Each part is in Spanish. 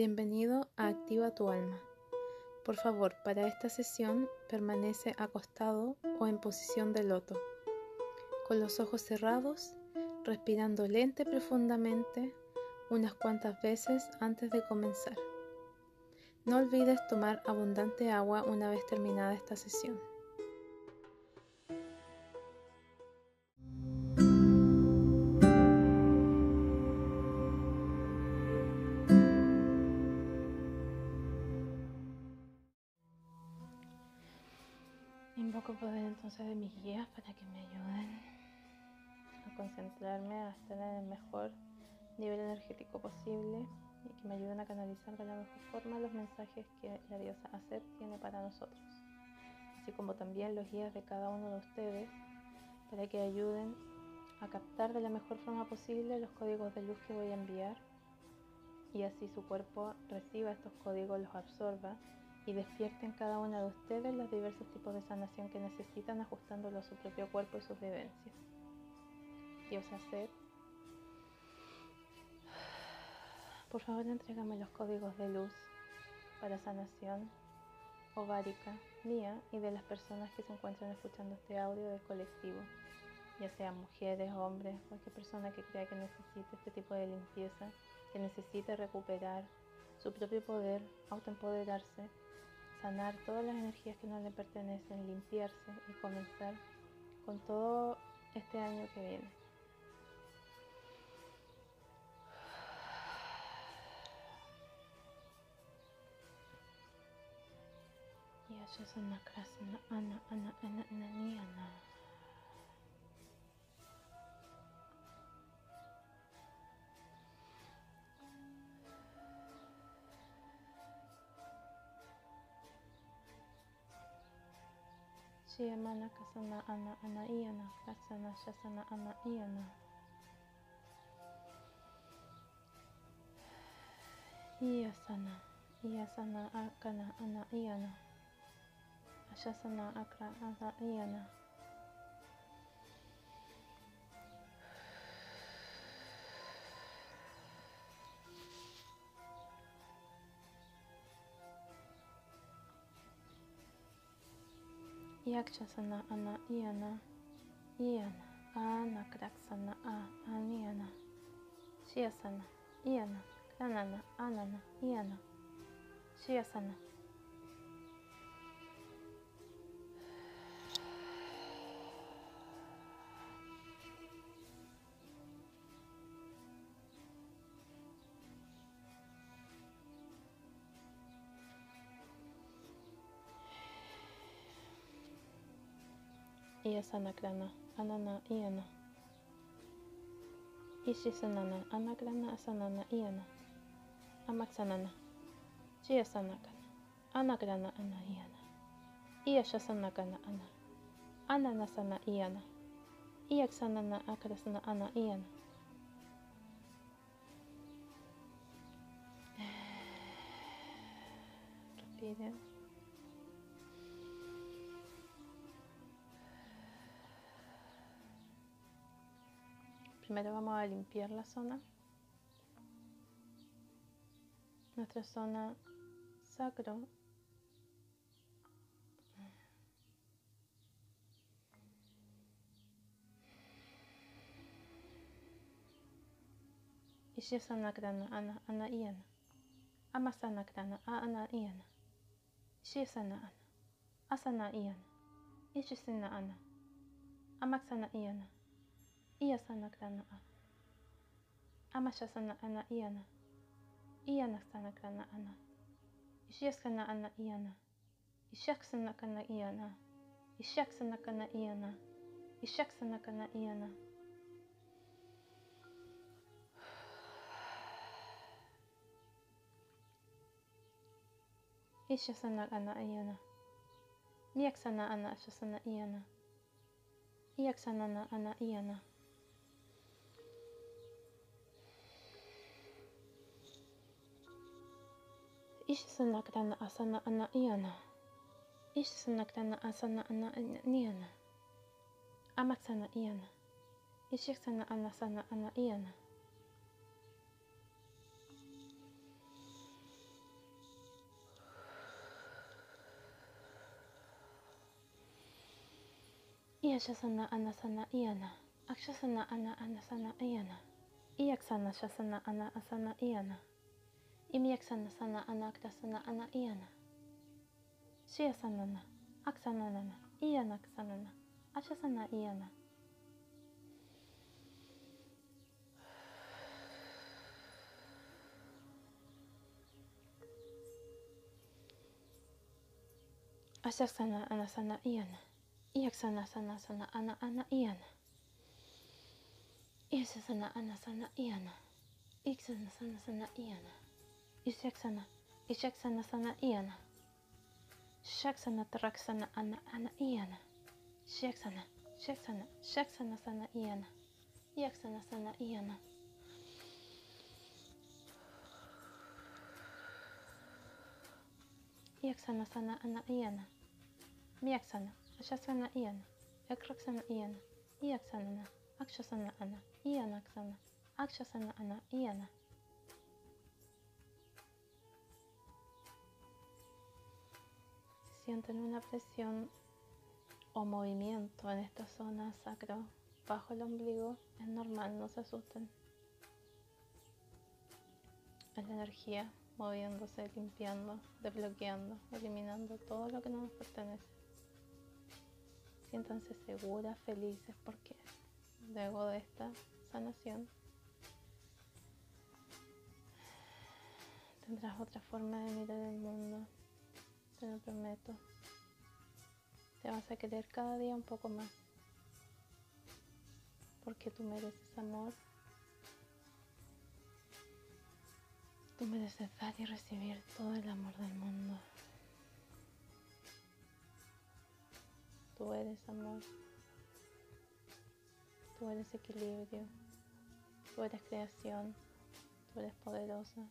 Bienvenido a Activa tu alma. Por favor, para esta sesión permanece acostado o en posición de loto, con los ojos cerrados, respirando lente profundamente unas cuantas veces antes de comenzar. No olvides tomar abundante agua una vez terminada esta sesión. Entonces de mis guías para que me ayuden a concentrarme, a estar en el mejor nivel energético posible y que me ayuden a canalizar de la mejor forma los mensajes que la diosa Aset tiene para nosotros, así como también los guías de cada uno de ustedes para que ayuden a captar de la mejor forma posible los códigos de luz que voy a enviar. Y así su cuerpo reciba estos códigos, los absorba y despierten cada una de ustedes los diversos tipos de sanación que necesitan ajustándolo a su propio cuerpo y sus vivencias. Dios hacer. Por favor, entrégame los códigos de luz para sanación ovárica mía y de las personas que se encuentran escuchando este audio del colectivo, ya sean mujeres, hombres, cualquier persona que crea que necesite este tipo de limpieza, que necesite recuperar su propio poder, autoempoderarse sanar todas las energías que no le pertenecen, limpiarse y comenzar con todo este año que viene. Y allá es una ana, ana, ana, ana, ana, ana. Shiyamana kasana ana ana iyana kasana shasana ana iyana. Iyasana iyasana akana ana iyana. Ashasana akra ana iyana. Yakshasana ana iyana iyana ana kraksana a aniyana Shiyasana iyana kranana anana iyana Shiyasana Iyasana krana anana iyana. Ishisanana anakrana asanana iyana. Amaksanana Chiyasanakana. Anakrana ana iyana. Iyashasanakana ana. Ananasana iyana. Iyaksanana akrasana ana iyana. Respiren. Primero vamos a limpiar la zona. Nuestra zona sacro. Ishiyasana krana ana ana iyana. Amasana krana a ana iyana. Ishiyasana ana. Asana iyana. Ishisina ana. Amaksana iyana. Iyasana krana a. Amashasana ana iyana. Iyana sana krana ana. Ishiyaskana ana iyana. Ishaksana kana iyana. Ishaksana kana iyana. Ishaksana kana iyana. Ishasana ana iyana. Niyaksana ana ashasana iyana. Iyaksanana ana ايش سنك تنا أصنع أنا إيانا ايش سنك تنا أصنع أنا إيانا أمك سنة إيانا ايش سنة أنا سنة أنا إيانا إيش سنة أنا سنة إيانا أكش سنة أنا أنا سنة إيانا إياك سنة شسنة أنا أسنة إيانا iyana. Akshasana ana anasana iyana. Iyaksana shasana ana asana iyana. Imyaksana sana ana aktasana ana iyana. Shiyasanana. Aksananana. Iyana aksanana. Ashasana iyana. Ashaksana anasana iyana. Iyaksana sana sana ana ana iyana. Iyasasana anasana iyana. Iksana sana sana iyana. Isyaksana. Isyaksana sana iyana. Shaksana taraksana ana ana iyana. Shaksana. Shaksana. Shaksana sana iyana. Iyaksana sana iyana. Iyaksana sana ana iyana. Miyaksana. Ashasana iyana. Yakraksana iyana. Iyaksanana. Akshasana ana. Iyanaksana. Akshasana ana. Iyana. Sienten una presión o movimiento en esta zona sacro bajo el ombligo. Es normal, no se asusten. Es la energía moviéndose, limpiando, desbloqueando, eliminando todo lo que no nos pertenece. Siéntanse seguras, felices, porque luego de esta sanación tendrás otra forma de mirar el mundo, te lo prometo. Te vas a querer cada día un poco más, porque tú mereces amor. Tú mereces dar y recibir todo el amor del mundo. Tú eres amor. Tú eres equilibrio. Tú eres creación. Tú eres poderosa.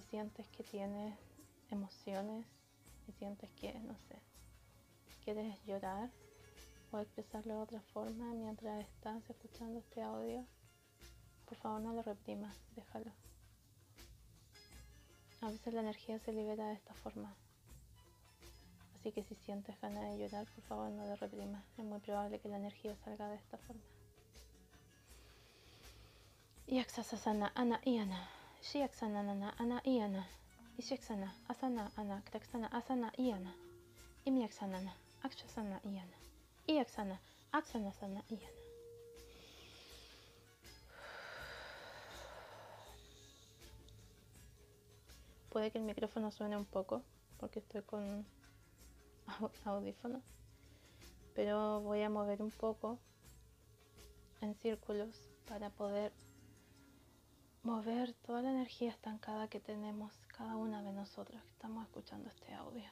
Si sientes que tienes emociones y sientes que, no sé, quieres llorar o expresarlo de otra forma mientras estás escuchando este audio, por favor no lo reprimas, déjalo. A veces la energía se libera de esta forma. Así que si sientes ganas de llorar, por favor no lo reprimas. Es muy probable que la energía salga de esta forma. Yaksasasana ana iyana. Shiyaksana nana ana iyana. Ishiksana asana ana kraksana asana iyana. Imyaksanana akshasana iyana. Iyaksana aksana sana iyana. Puede que el micrófono suene un poco porque estoy con audífonos, pero voy a mover un poco en círculos para poder mover toda la energía estancada que tenemos cada una de nosotros que estamos escuchando este audio.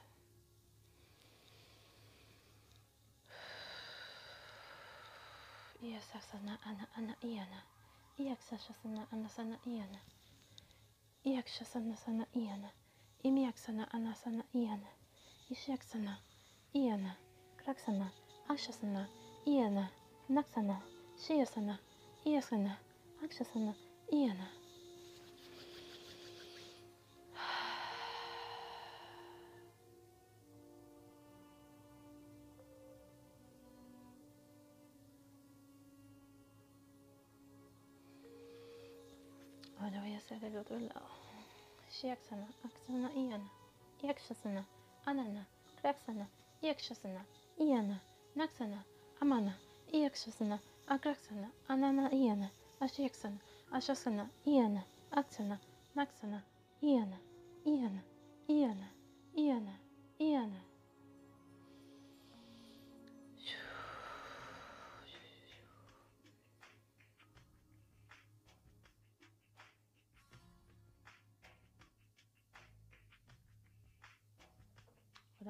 Iyaksasana ana ana iyana. Iyaksasana ana sana iyana. Iyakshasana sana iyana. Imyaksana ana sana iyana. Ishaksana iyana. Kraksana akshasana iyana. Naksana shiyasana iyasana akshasana iyana. Ahora voy a hacer el otro lado. Shiaksana, Aksana, Iyana. Yakshasana, Anana, Kraksana, Yakshasana, Iyana, Naksana, Amana, Yakshasana, Akraksana, Anana, Iyana, Ashyaksana, Ashasana, Iyana, Aksana, Naksana,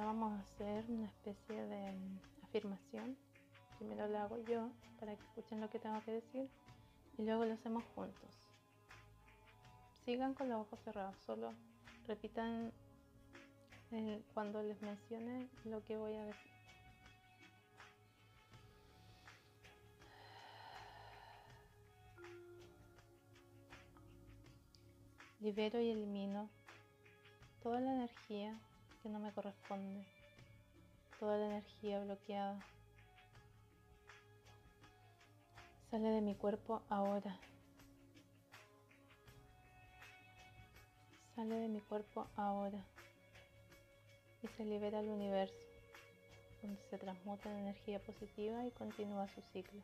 vamos a hacer una especie de mm, afirmación. Primero la hago yo para que escuchen lo que tengo que decir y luego lo hacemos juntos. Sigan con los ojos cerrados, solo repitan eh, cuando les mencione lo que voy a decir. Libero y elimino toda la energía que no me corresponde, toda la energía bloqueada. Sale de mi cuerpo ahora. Sale de mi cuerpo ahora y se libera al universo, donde se transmuta en energía positiva y continúa su ciclo.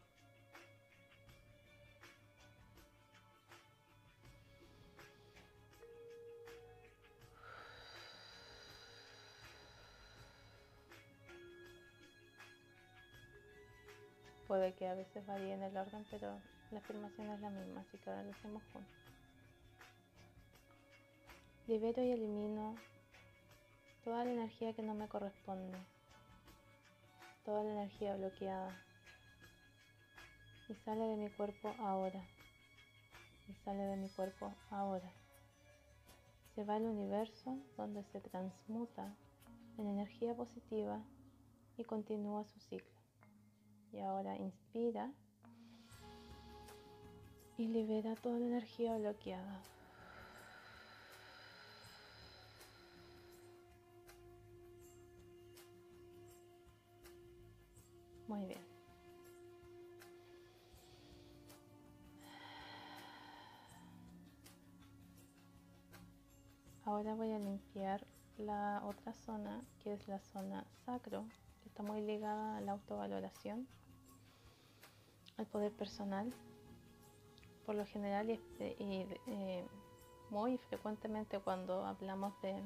Puede que a veces varíe en el orden, pero la afirmación es la misma, así que ahora lo hacemos juntos. Libero y elimino toda la energía que no me corresponde, toda la energía bloqueada. Y sale de mi cuerpo ahora. Y sale de mi cuerpo ahora. Se va al universo donde se transmuta en energía positiva y continúa su ciclo. Y ahora inspira y libera toda la energía bloqueada. Muy bien. Ahora voy a limpiar la otra zona que es la zona sacro, que está muy ligada a la autovaloración al poder personal. Por lo general y, eh, muy frecuentemente cuando hablamos de,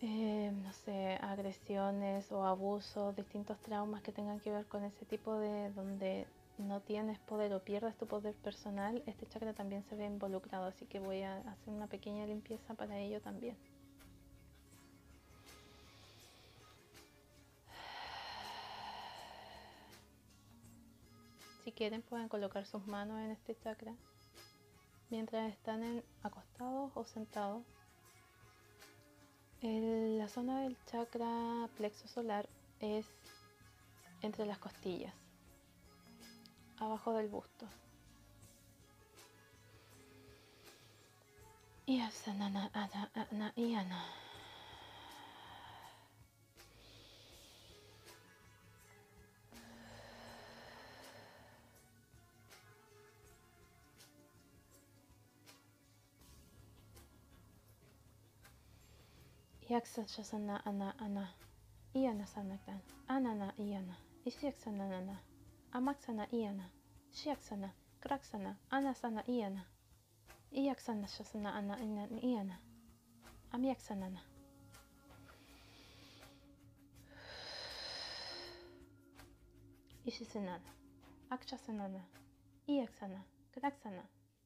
eh, no sé, agresiones o abusos, distintos traumas que tengan que ver con ese tipo de donde no tienes poder o pierdes tu poder personal, este chakra también se ve involucrado, así que voy a hacer una pequeña limpieza para ello también. Si quieren pueden colocar sus manos en este chakra mientras están acostados o sentados. la zona del chakra plexo solar es entre las costillas, abajo del busto. Y ana, ana, y ana. Yaksashasana ana ana. Iana sanaktan. Anana iana. Isyaksana nana. Amaksana iana. Shiaksana. Kraksana. Anasana iana. Iyaksana shasana ana ina iana. Amyaksanana. Ishisanana. Akshasanana. Iyaksana. Kraksana.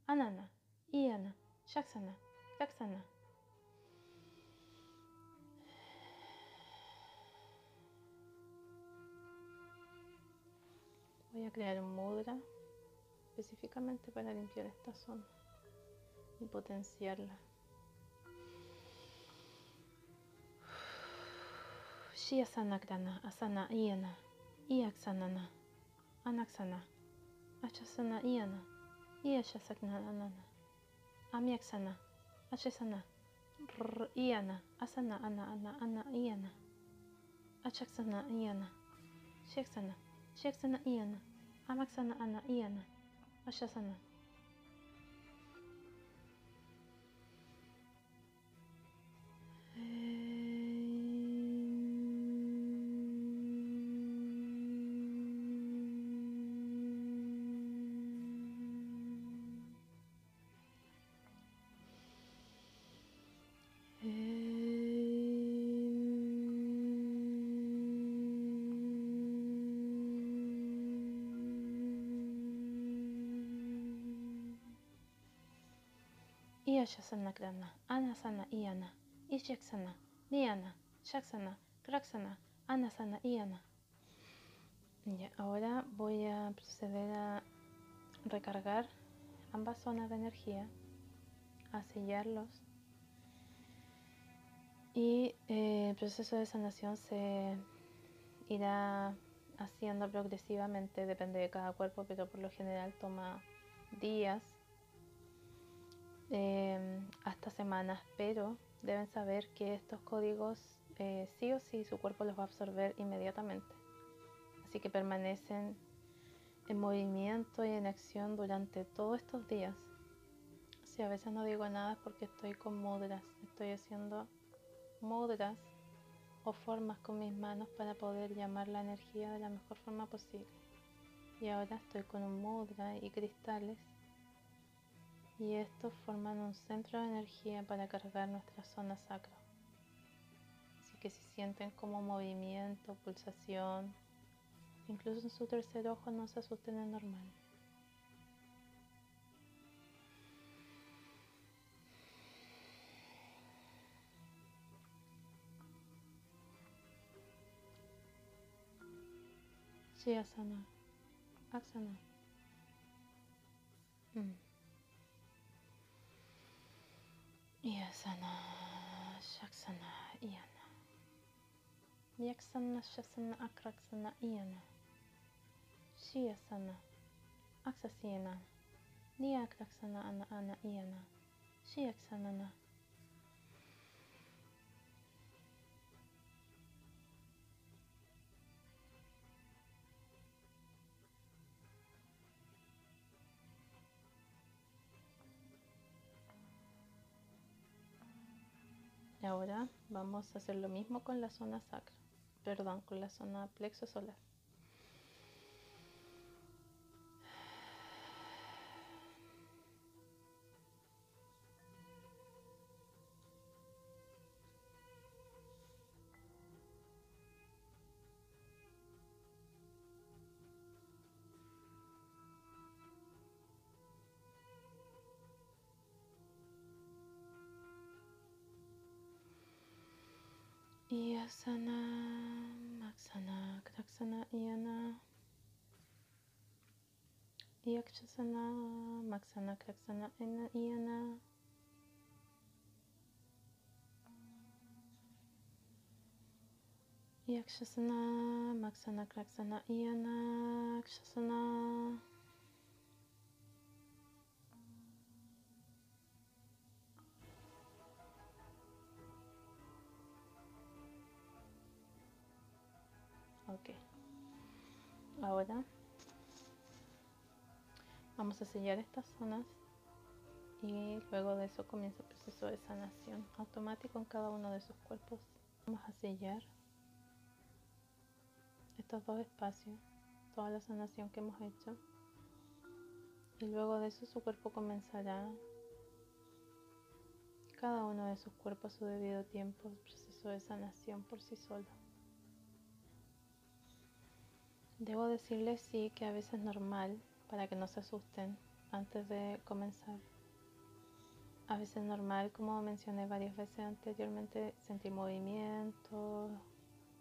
Anana. Iana. Shaksana. Kraksana. Voy a crear un mudra específicamente para limpiar esta zona y potenciarla. Shiasana grana, asana iana, iaksanana, anaksana, achasana iana, iashasaknanana, amyaksana, achasana, iana, asana ana ana ana iana, achaksana iana, shiaksana. Sheksana iana, amaksana ana iana, ashasana. Iyashasana Krana, Anasana Iana, Ishaksana, Niana, Shaksana, Kraksana, Anasana Iana. Ya, ahora voy a proceder a recargar ambas zonas de energía, a sellarlos y eh, el proceso de sanación se irá haciendo progresivamente, depende de cada cuerpo, pero por lo general toma días eh, hasta semanas, pero deben saber que estos códigos eh, sí o sí su cuerpo los va a absorber inmediatamente. Así que permanecen en movimiento y en acción durante todos estos días. Si a veces no digo nada es porque estoy con mudras, estoy haciendo mudras o formas con mis manos para poder llamar la energía de la mejor forma posible. Y ahora estoy con un mudra y cristales y estos forman un centro de energía para cargar nuestra zona sacra. Así que si sienten como movimiento, pulsación, incluso en su tercer ojo no se asusten, es normal. Shiyasana, Aksana. Mm. Yasana, Shaksana, Iyana. Yaksana, Shasana, Akraksana, Iyana. Shiyasana, Aksasiyana. Niyakraksana, Ana, Ana, Iyana. Shiyaksanana. Ahora vamos a hacer lo mismo con la zona sacra, perdón, con la zona plexo solar. Iyasana, Maksana, Kraksana, Iyana. Iyakshasana, Maksana, Kraksana, Iyana. Yakshasana, Maksana, Kraksana, Iyana, Kshasana. Ahora vamos a sellar estas zonas y luego de eso comienza el proceso de sanación automático en cada uno de sus cuerpos. Vamos a sellar estos dos espacios, toda la sanación que hemos hecho y luego de eso su cuerpo comenzará cada uno de sus cuerpos a su debido tiempo, el proceso de sanación por sí solo. Debo decirles sí que a veces es normal para que no se asusten antes de comenzar. A veces es normal, como mencioné varias veces anteriormente, sentir movimiento,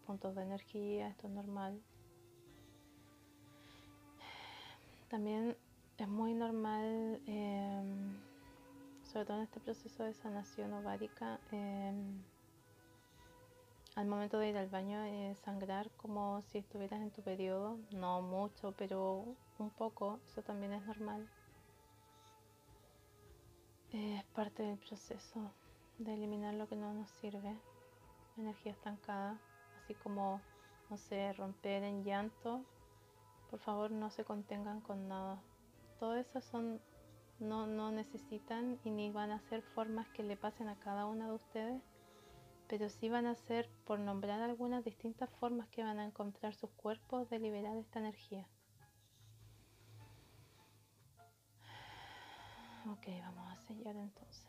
puntos de energía, esto es normal. También es muy normal, em, sobre todo en este proceso de sanación ovárica, em, al momento de ir al baño eh, sangrar como si estuvieras en tu periodo, no mucho, pero un poco, eso también es normal. es parte del proceso de eliminar lo que no nos sirve, energía estancada, así como, no sé, romper en llanto. Por favor, no se contengan con nada. Todas esas son, no, no necesitan y ni van a ser formas que le pasen a cada una de ustedes pero sí van a ser, por nombrar algunas distintas formas que van a encontrar sus cuerpos de liberar esta energía. Ok, vamos a sellar entonces.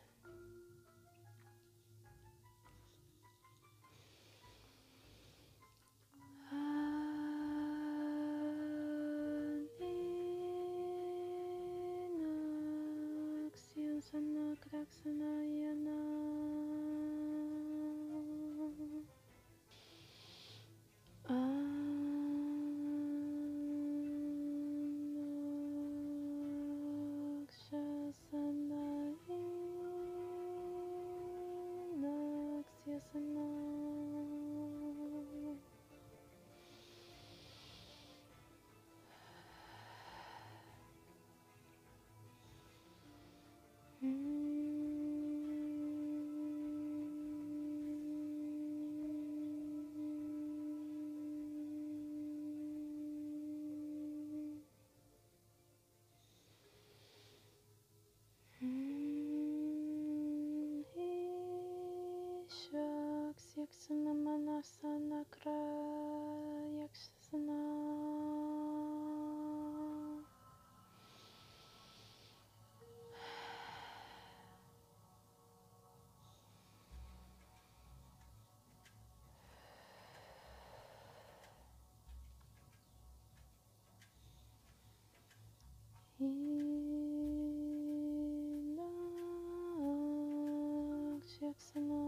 Asana Krayakshasana. Relax, Yaksana.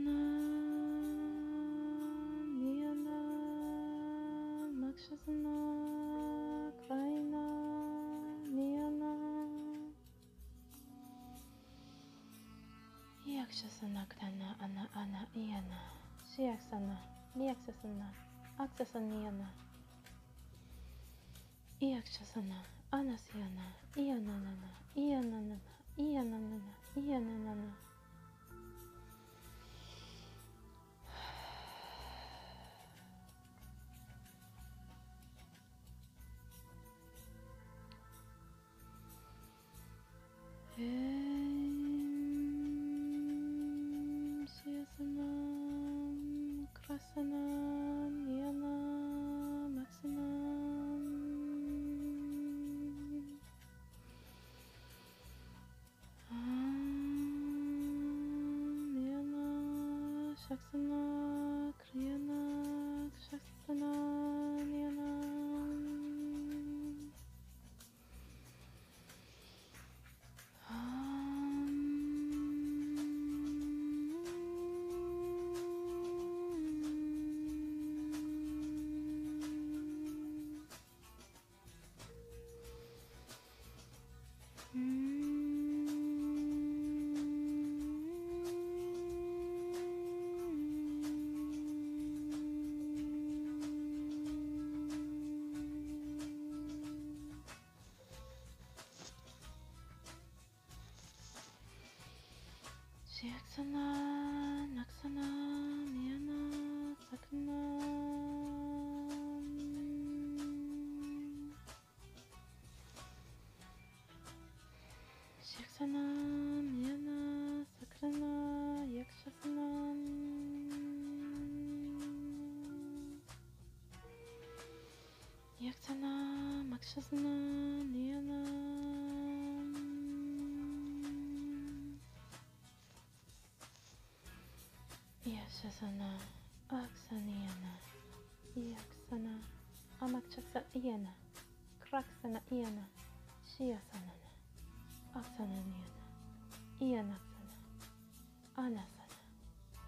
Access なくだな、あな、あな、いやな。シアクサな、リアクセスな、アクセスにやな。イアクセスな、アナスやな、いやななな、いやななな、いやななな、いやななな。Shaksana Kriyana Shiaksana, Naksana, Niyana, Sakana. Shiaksana, Niyana, Sakrana, Yakshasana. Yaksana, Makshasana, Iyana, Kraksana Iyana, Shiasanana, Aksananiyana, Iyanaksana, Anasana,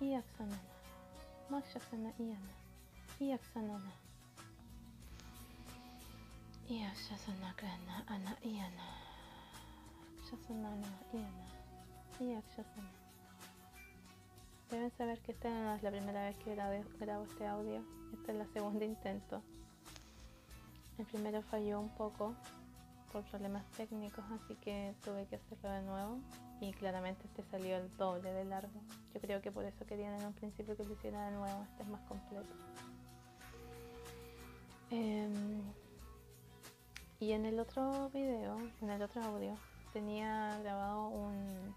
Iyaksanana, Makshasana Iyana, Iyaksanana, Iyakshasana Grana, Ana Iyana, Shasanana Iyana, Iyakshasana. Deben saber que esta no es la primera vez que grabo, grabo este audio. Este es el segundo intento. El primero falló un poco por problemas técnicos, así que tuve que hacerlo de nuevo. Y claramente este salió el doble de largo. Yo creo que por eso querían en un principio que lo hiciera de nuevo. Este es más completo. Em, y en el otro video, en el otro audio, tenía grabado un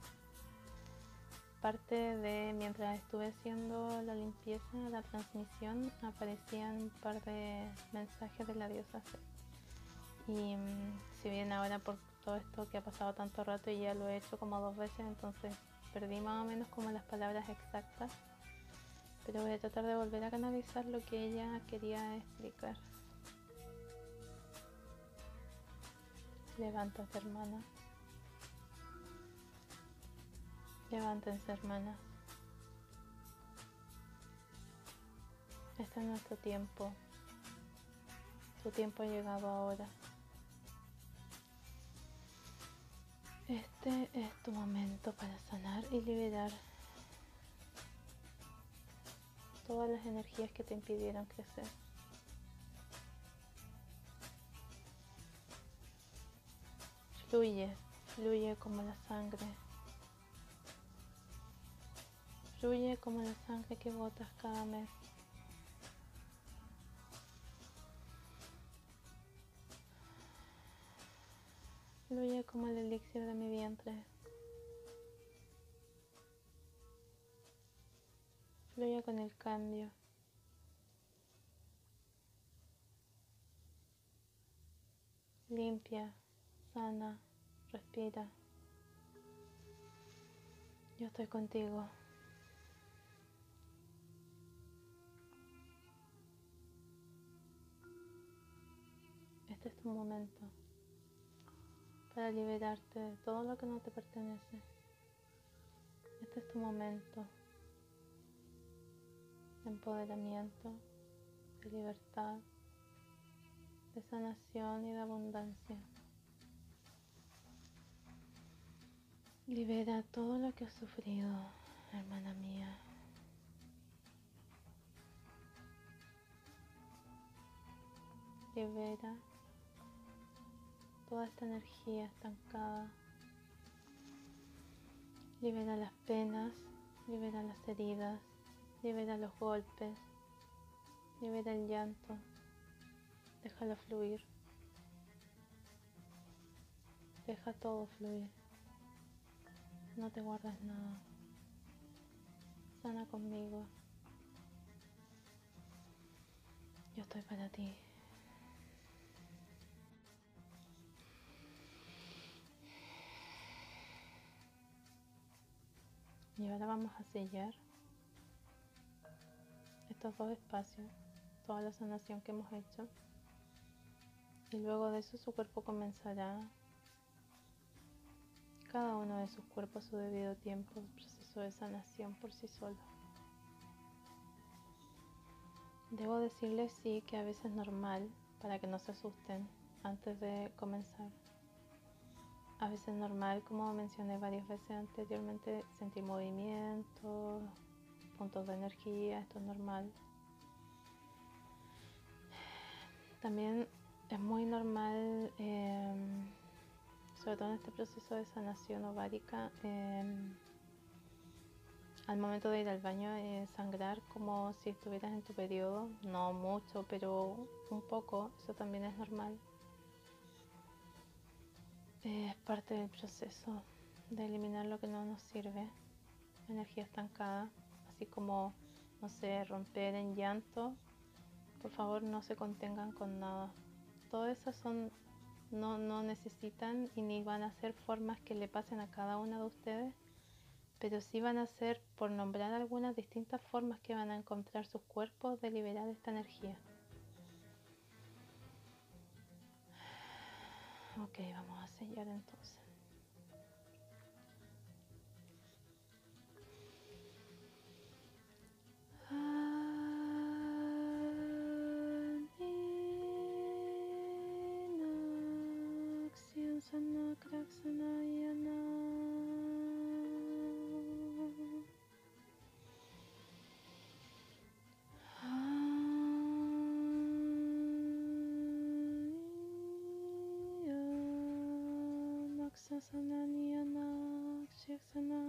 parte de mientras estuve haciendo la limpieza, la transmisión, aparecían un par de mensajes de la diosa C. Y mm, si bien ahora por todo esto que ha pasado tanto rato y ya lo he hecho como dos veces, entonces perdí más o menos como las palabras exactas. Pero voy a tratar de volver a canalizar lo que ella quería explicar. Levántate, hermana. Levántense, hermanas. Este es nuestro tiempo. Tu tiempo ha llegado ahora. Este es tu momento para sanar y liberar todas las energías que te impidieron crecer. Fluye, fluye como la sangre. Fluye como la sangre que botas cada mes. Fluye como el elixir de mi vientre. Fluye con el cambio. Limpia, sana, respira. Yo estoy contigo. Tu momento para liberarte de todo lo que no te pertenece. Este es tu momento de empoderamiento, de libertad, de sanación y de abundancia. Libera todo lo que has sufrido, hermana mía. Libera toda esta energía estancada. Libera las penas, libera las heridas, libera los golpes, libera el llanto, déjalo fluir. Deja todo fluir. No te guardas nada. Sana conmigo. Yo estoy para ti. Y ahora vamos a sellar estos dos espacios, toda la sanación que hemos hecho. Y luego de eso su cuerpo comenzará, cada uno de sus cuerpos a su debido tiempo, el proceso de sanación por sí solo. Debo decirles sí que a veces es normal para que no se asusten antes de comenzar a veces normal, como mencioné varias veces anteriormente, sentir movimiento, puntos de energía, esto es normal. También es muy normal, em, sobre todo en este proceso de sanación ovárica, em, al momento de ir al baño, eh, sangrar como si estuvieras en tu periodo, no mucho, pero un poco, eso también es normal es parte del proceso de eliminar lo que no nos sirve, energía estancada, así como, no sé, romper en llanto. Por favor, no se contengan con nada. Todas esas son, no, no necesitan y ni van a ser formas que le pasen a cada una de ustedes, pero sí van a ser, por nombrar algunas distintas formas que van a encontrar sus cuerpos de liberar esta energía. Ok, vamos a sellar entonces. Sana Kraksana Yana Sasana Niyana Shesana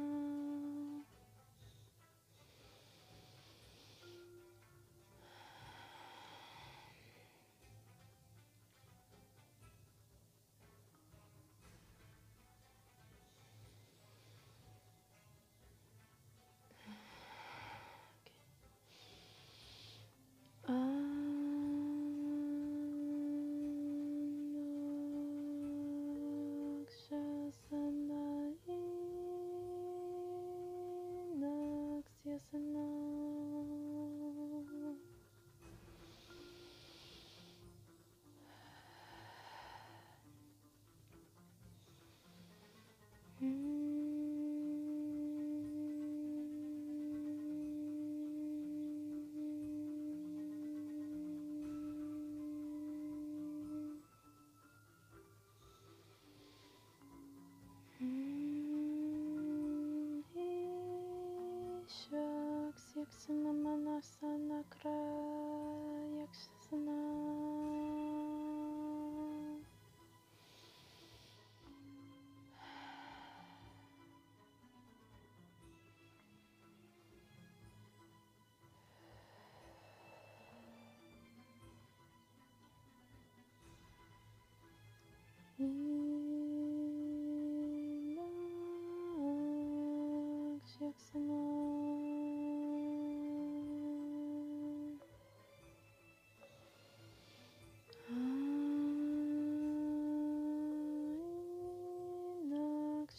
Сексина Манасана Края.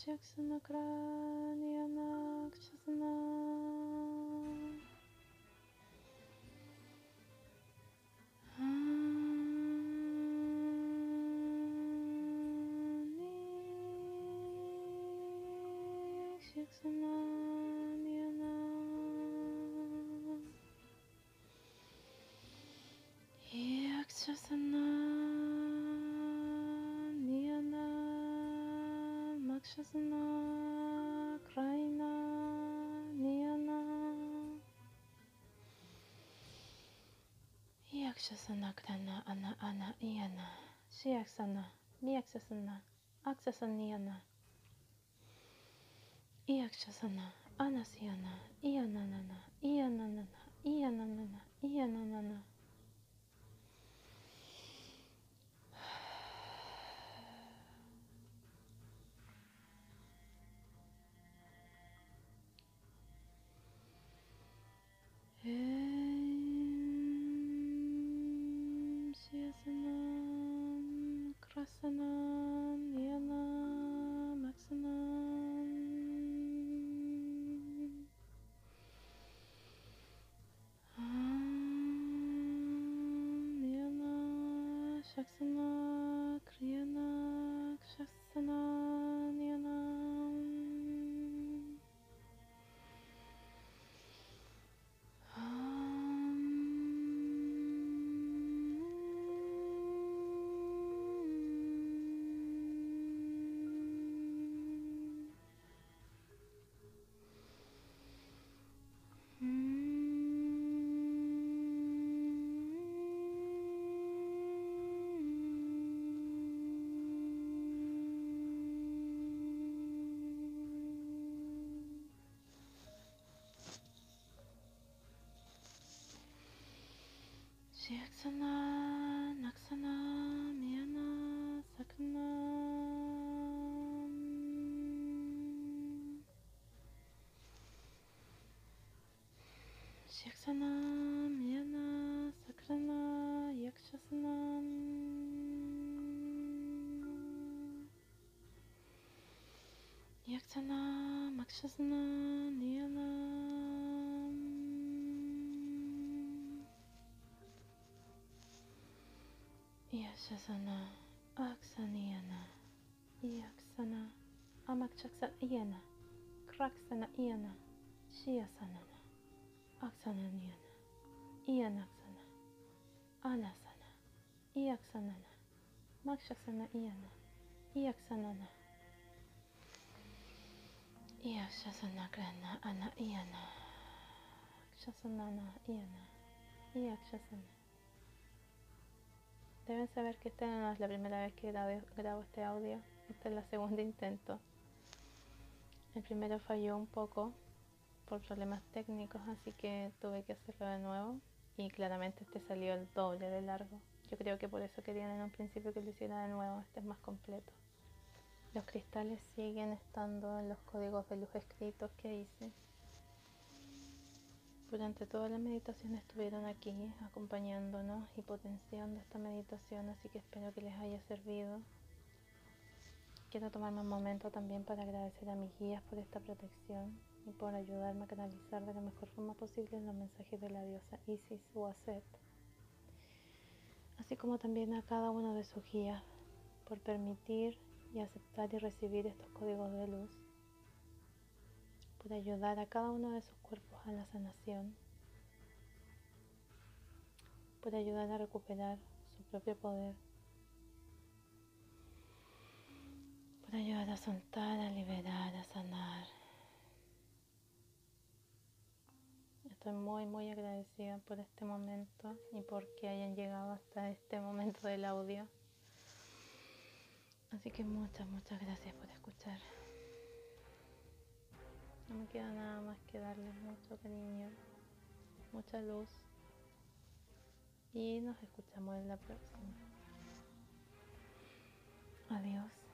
Yakshasana Kranyana Yakshasana Yakshasana Nyana Yakshasana Makshasana Kraina Nyana Yakshasana Krana Ana Ana Iyana Shiyaksana Miyakshasana Aksasanyana Iyakshasana Anasyana Iyananana Shaksana Kriyana Makshasana, Niyana. Yashasana, Aksaniyana, Yaksana, Amakchaksana, Iyana, Kraksana, Iyana, Shiyasanana, Aksananiyana, Iyanaksana, Anasana, Iyaksanana, Makshasana, Iyana, Iyaksanana, Iyakshasana, Krana, Ana, Iyana, Kshasanana, Iyana. Deben saber que esta no es la primera vez que grabo, grabo este audio. Este es el segundo intento. El primero falló un poco por problemas técnicos, así que tuve que hacerlo de nuevo. Y claramente este salió el doble de largo. Yo creo que por eso querían en un principio que lo hiciera de nuevo. Este es más completo. Los cristales siguen estando en los códigos de luz escritos que hice. Durante toda la meditación estuvieron aquí acompañándonos y potenciando esta meditación, así que espero que les haya servido. Quiero tomarme un momento también para agradecer a mis guías por esta protección y por ayudarme a canalizar de la mejor forma posible los mensajes de la diosa Isis o Aset, así como también a cada uno de sus guías por permitir y aceptar y recibir estos códigos de luz por ayudar a cada uno de sus cuerpos a la sanación, por ayudar a recuperar su propio poder, por ayudar a soltar, a liberar, a sanar. Esto estoy muy, muy agradecida por este momento y por que hayan llegado hasta este momento del audio. Así que muchas, muchas gracias por escuchar. No me queda nada más que darles mucho cariño, mucha luz y nos escuchamos en la próxima. Adiós.